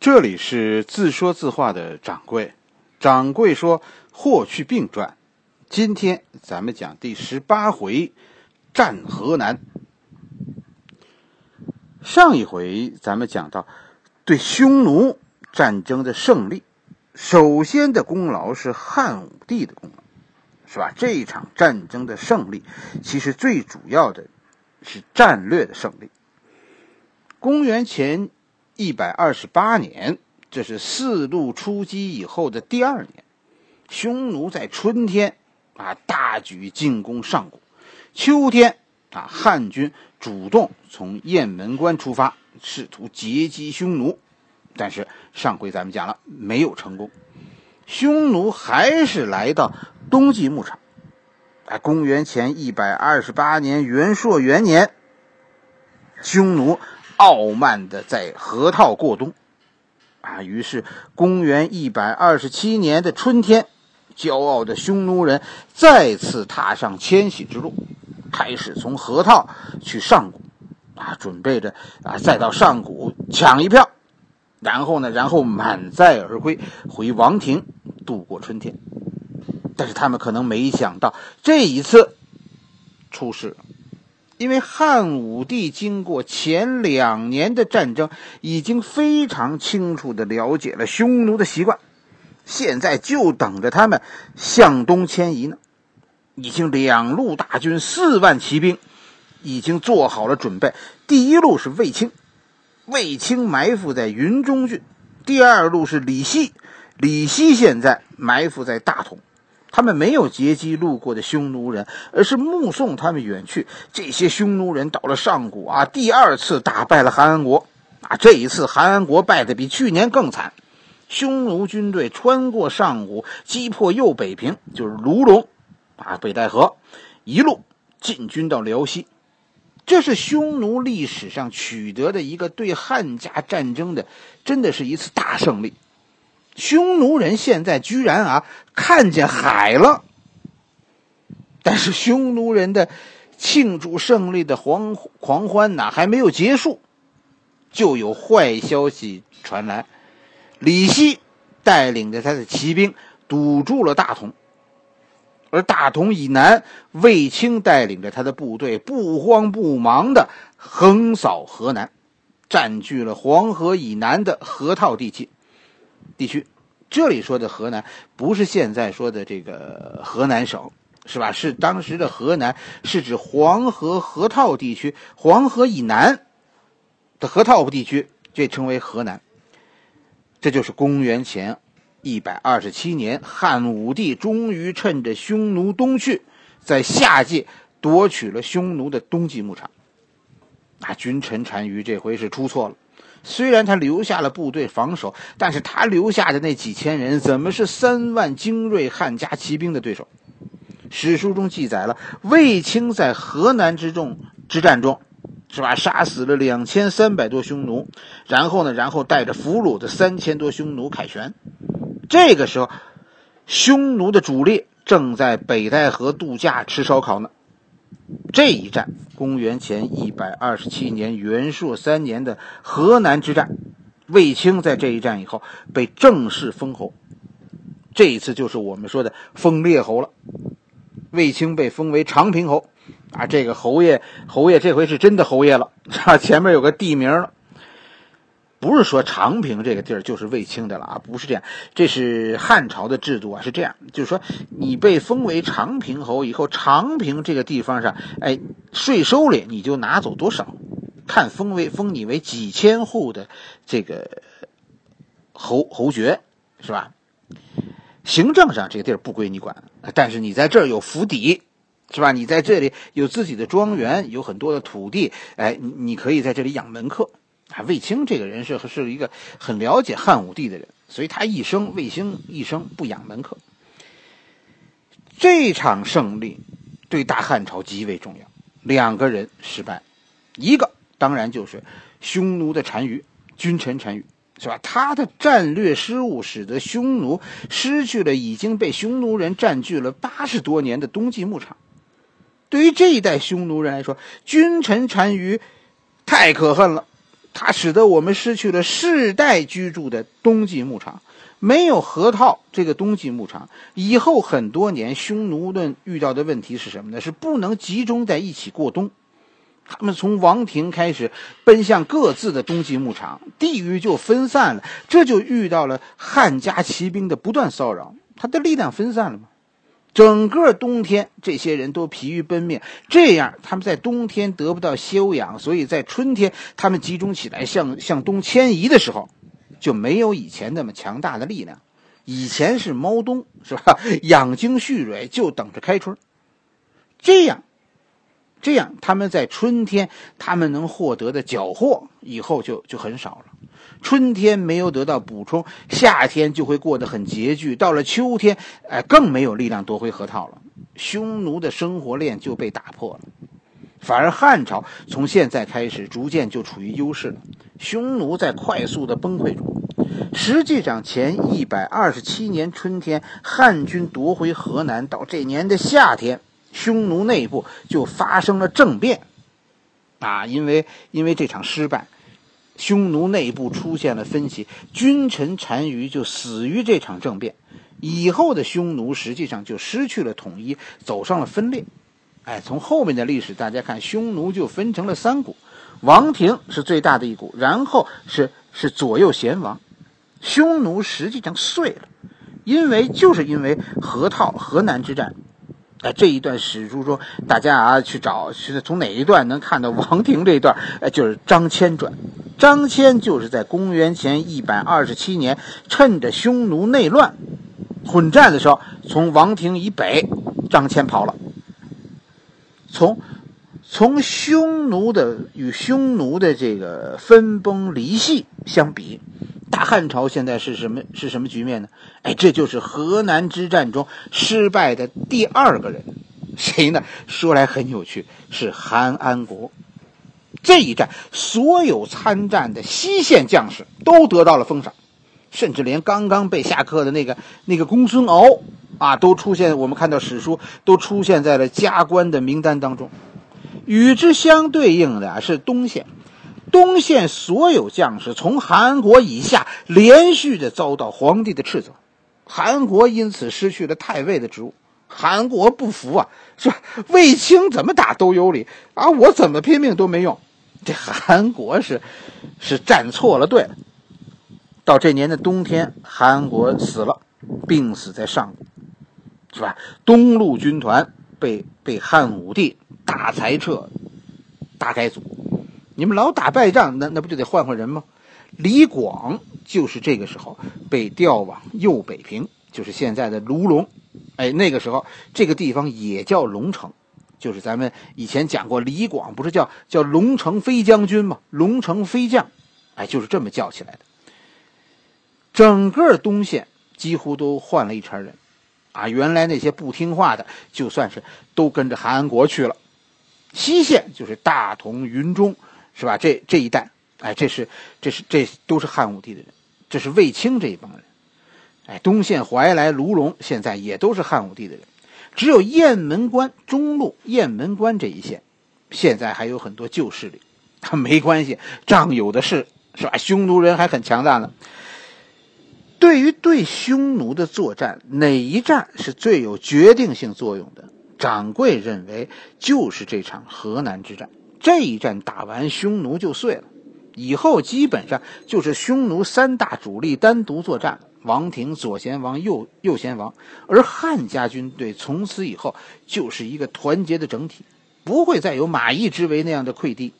这里是自说自话的掌柜，掌柜说霍去病传，今天咱们讲第十八回，战河南。上一回咱们讲到对匈奴战争的胜利，首先的功劳是汉武帝的功劳，是吧？这一场战争的胜利，其实最主要的是战略的胜利。公元前。一百二十八年，这是四路出击以后的第二年。匈奴在春天啊大举进攻上古，秋天啊汉军主动从雁门关出发，试图截击匈奴，但是上回咱们讲了没有成功，匈奴还是来到冬季牧场。啊，公元前一百二十八年元朔元年，匈奴。傲慢的在河套过冬，啊，于是公元一百二十七年的春天，骄傲的匈奴人再次踏上迁徙之路，开始从河套去上古，啊，准备着啊再到上古抢一票，然后呢，然后满载而归回王庭度过春天。但是他们可能没想到，这一次出事了。因为汉武帝经过前两年的战争，已经非常清楚的了解了匈奴的习惯，现在就等着他们向东迁移呢。已经两路大军四万骑兵，已经做好了准备。第一路是卫青，卫青埋伏在云中郡；第二路是李希，李希现在埋伏在大同。他们没有截击路过的匈奴人，而是目送他们远去。这些匈奴人到了上古啊，第二次打败了韩安国啊。这一次韩安国败得比去年更惨，匈奴军队穿过上古，击破右北平，就是卢龙啊，北戴河，一路进军到辽西。这是匈奴历史上取得的一个对汉家战争的，真的是一次大胜利。匈奴人现在居然啊看见海了，但是匈奴人的庆祝胜利的狂狂欢呐还没有结束，就有坏消息传来：李希带领着他的骑兵堵住了大同，而大同以南，卫青带领着他的部队不慌不忙的横扫河南，占据了黄河以南的河套地区。地区，这里说的河南不是现在说的这个河南省，是吧？是当时的河南，是指黄河河套地区，黄河以南的河套地区，这称为河南。这就是公元前一百二十七年，汉武帝终于趁着匈奴东去，在夏季夺取了匈奴的冬季牧场。啊君臣单于这回是出错了。虽然他留下了部队防守，但是他留下的那几千人怎么是三万精锐汉家骑兵的对手？史书中记载了卫青在河南之众之战中，是吧？杀死了两千三百多匈奴，然后呢，然后带着俘虏的三千多匈奴凯旋。这个时候，匈奴的主力正在北戴河度假吃烧烤呢。这一战，公元前一百二十七年元朔三年的河南之战，卫青在这一战以后被正式封侯。这一次就是我们说的封列侯了。卫青被封为长平侯，啊，这个侯爷，侯爷这回是真的侯爷了，啊，前面有个地名了。不是说长平这个地儿就是卫青的了啊，不是这样，这是汉朝的制度啊，是这样，就是说你被封为长平侯以后，长平这个地方上，哎，税收里你就拿走多少，看封为封你为几千户的这个侯侯爵，是吧？行政上这个地儿不归你管，但是你在这儿有府邸，是吧？你在这里有自己的庄园，有很多的土地，哎，你你可以在这里养门客。啊，卫青这个人是是一个很了解汉武帝的人，所以他一生卫青一生不养门客。这场胜利对大汉朝极为重要。两个人失败，一个当然就是匈奴的单于，君臣单于，是吧？他的战略失误使得匈奴失去了已经被匈奴人占据了八十多年的冬季牧场。对于这一代匈奴人来说，君臣单于太可恨了。它使得我们失去了世代居住的冬季牧场。没有河套这个冬季牧场，以后很多年，匈奴们遇到的问题是什么呢？是不能集中在一起过冬。他们从王庭开始奔向各自的冬季牧场，地域就分散了。这就遇到了汉家骑兵的不断骚扰，他的力量分散了吗？整个冬天，这些人都疲于奔命，这样他们在冬天得不到休养，所以在春天他们集中起来向向东迁移的时候。就没有以前那么强大的力量，以前是猫冬是吧？养精蓄锐，就等着开春。这样，这样他们在春天他们能获得的缴获以后就就很少了。春天没有得到补充，夏天就会过得很拮据。到了秋天，哎，更没有力量夺回河套了。匈奴的生活链就被打破了。反而汉朝从现在开始逐渐就处于优势了。匈奴在快速的崩溃中，实际上前一百二十七年春天，汉军夺回河南，到这年的夏天，匈奴内部就发生了政变，啊，因为因为这场失败，匈奴内部出现了分歧，君臣单于就死于这场政变，以后的匈奴实际上就失去了统一，走上了分裂。哎，从后面的历史大家看，匈奴就分成了三股。王庭是最大的一股，然后是是左右贤王，匈奴实际上碎了，因为就是因为河套河南之战，哎这一段史书中，大家啊去找是从哪一段能看到王庭这一段？哎，就是张骞传，张骞就是在公元前一百二十七年，趁着匈奴内乱混战的时候，从王庭以北，张骞跑了，从。从匈奴的与匈奴的这个分崩离析相比，大汉朝现在是什么是什么局面呢？哎，这就是河南之战中失败的第二个人，谁呢？说来很有趣，是韩安国。这一战，所有参战的西线将士都得到了封赏，甚至连刚刚被下课的那个那个公孙敖啊，都出现。我们看到史书都出现在了加官的名单当中。与之相对应的是东线，东线所有将士从韩国以下连续的遭到皇帝的斥责，韩国因此失去了太尉的职务。韩国不服啊，说卫青怎么打都有理啊，我怎么拼命都没用。这韩国是是站错了队。到这年的冬天，韩国死了，病死在上，是吧？东路军团被被汉武帝。大裁撤，大改组，你们老打败仗，那那不就得换换人吗？李广就是这个时候被调往右北平，就是现在的卢龙。哎，那个时候这个地方也叫龙城，就是咱们以前讲过，李广不是叫叫龙城飞将军吗？龙城飞将，哎，就是这么叫起来的。整个东线几乎都换了一茬人，啊，原来那些不听话的，就算是都跟着韩安国去了。西线就是大同、云中，是吧？这这一带，哎，这是这是这都是汉武帝的人，这是卫青这一帮人。哎，东线怀来、卢龙现在也都是汉武帝的人，只有雁门关、中路、雁门关这一线，现在还有很多旧势力。没关系，仗有的是，是吧？匈奴人还很强大呢。对于对匈奴的作战，哪一战是最有决定性作用的？掌柜认为，就是这场河南之战。这一战打完，匈奴就碎了，以后基本上就是匈奴三大主力单独作战了：王庭、左贤王、右右贤王。而汉家军队从此以后就是一个团结的整体，不会再有马邑之围那样的溃堤。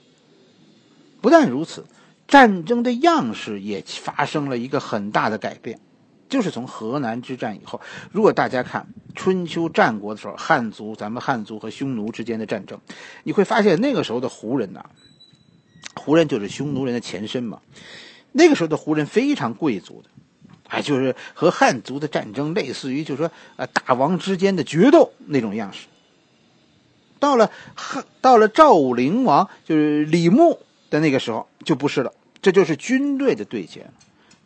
不但如此，战争的样式也发生了一个很大的改变。就是从河南之战以后，如果大家看春秋战国的时候，汉族咱们汉族和匈奴之间的战争，你会发现那个时候的胡人呐，胡人就是匈奴人的前身嘛。那个时候的胡人非常贵族的，哎，就是和汉族的战争类似于，就是说呃大王之间的决斗那种样式。到了汉，到了赵武灵王，就是李牧的那个时候就不是了，这就是军队的对决。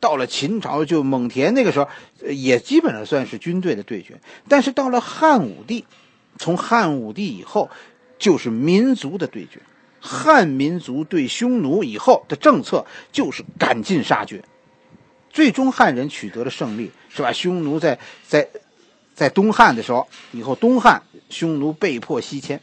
到了秦朝，就蒙恬那个时候，也基本上算是军队的对决。但是到了汉武帝，从汉武帝以后，就是民族的对决。汉民族对匈奴以后的政策就是赶尽杀绝，最终汉人取得了胜利，是吧？匈奴在在在东汉的时候，以后东汉匈奴被迫西迁，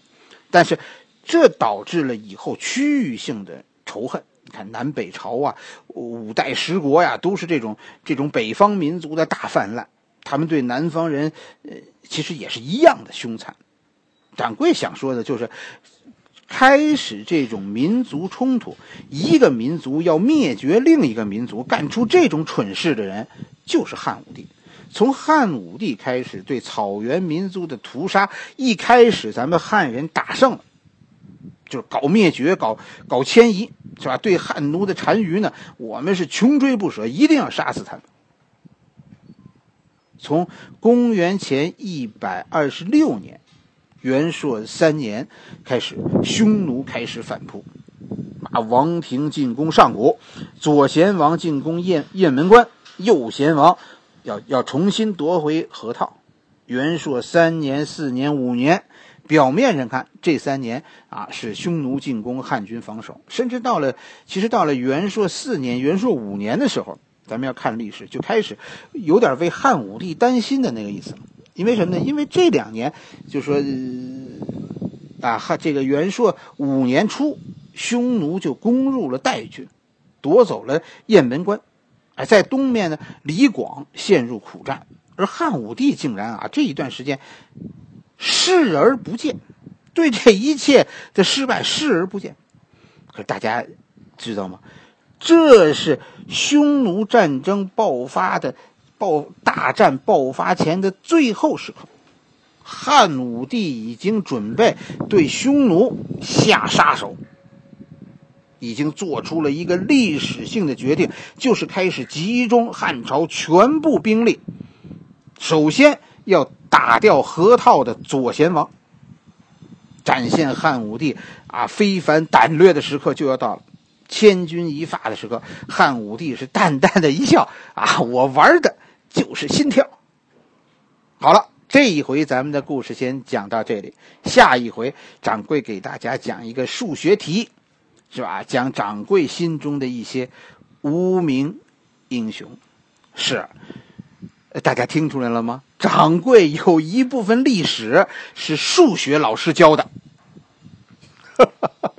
但是这导致了以后区域性的仇恨。你看南北朝啊，五代十国呀，都是这种这种北方民族的大泛滥，他们对南方人，呃，其实也是一样的凶残。掌柜想说的就是，开始这种民族冲突，一个民族要灭绝另一个民族，干出这种蠢事的人，就是汉武帝。从汉武帝开始对草原民族的屠杀，一开始咱们汉人打胜了。就是搞灭绝，搞搞迁移，是吧？对汉奴的单于呢，我们是穷追不舍，一定要杀死他们。从公元前一百二十六年，元朔三年开始，匈奴开始反扑，啊，王庭进攻上古，左贤王进攻雁雁门关，右贤王要要重新夺回河套。元朔三年、四年、五年。表面上看，这三年啊是匈奴进攻，汉军防守，甚至到了，其实到了元朔四年、元朔五年的时候，咱们要看历史，就开始有点为汉武帝担心的那个意思了。因为什么呢？因为这两年，就说啊，汉这个元朔五年初，匈奴就攻入了代郡，夺走了雁门关，哎，在东面呢，李广陷入苦战，而汉武帝竟然啊这一段时间。视而不见，对这一切的失败视而不见。可大家知道吗？这是匈奴战争爆发的爆大战爆发前的最后时刻，汉武帝已经准备对匈奴下杀手，已经做出了一个历史性的决定，就是开始集中汉朝全部兵力，首先要。打掉河套的左贤王，展现汉武帝啊非凡胆略的时刻就要到了，千钧一发的时刻，汉武帝是淡淡的一笑啊，我玩的就是心跳。好了，这一回咱们的故事先讲到这里，下一回掌柜给大家讲一个数学题，是吧？讲掌柜心中的一些无名英雄，是。大家听出来了吗？掌柜有一部分历史是数学老师教的。哈哈哈